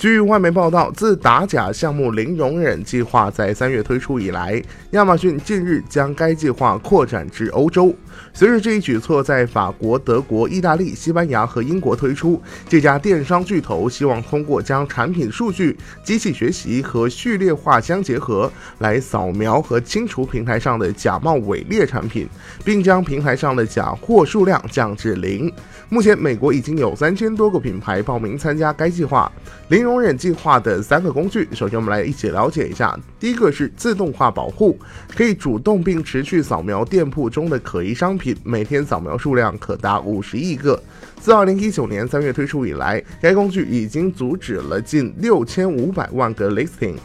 据外媒报道，自打假项目零容忍计划在三月推出以来，亚马逊近日将该计划扩展至欧洲。随着这一举措在法国、德国、意大利、西班牙和英国推出，这家电商巨头希望通过将产品数据、机器学习和序列化相结合，来扫描和清除平台上的假冒伪劣产品，并将平台上的假货数量降至零。目前，美国已经有三千多个品牌报名参加该计划。零容忍计划的三个工具，首先我们来一起了解一下。第一个是自动化保护，可以主动并持续扫描店铺中的可疑商商品，每天扫描数量可达五十亿个。自二零一九年三月推出以来，该工具已经阻止了近六千五百万个 listing。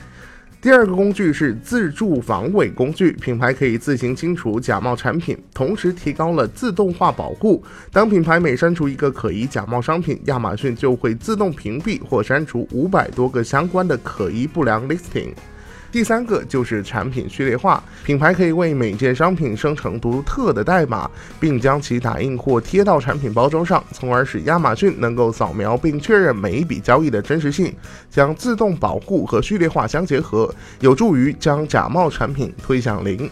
第二个工具是自助防伪工具，品牌可以自行清除假冒产品，同时提高了自动化保护。当品牌每删除一个可疑假冒商品，亚马逊就会自动屏蔽或删除五百多个相关的可疑不良 listing。第三个就是产品序列化，品牌可以为每件商品生成独特的代码，并将其打印或贴到产品包装上，从而使亚马逊能够扫描并确认每一笔交易的真实性。将自动保护和序列化相结合，有助于将假冒产品推向零。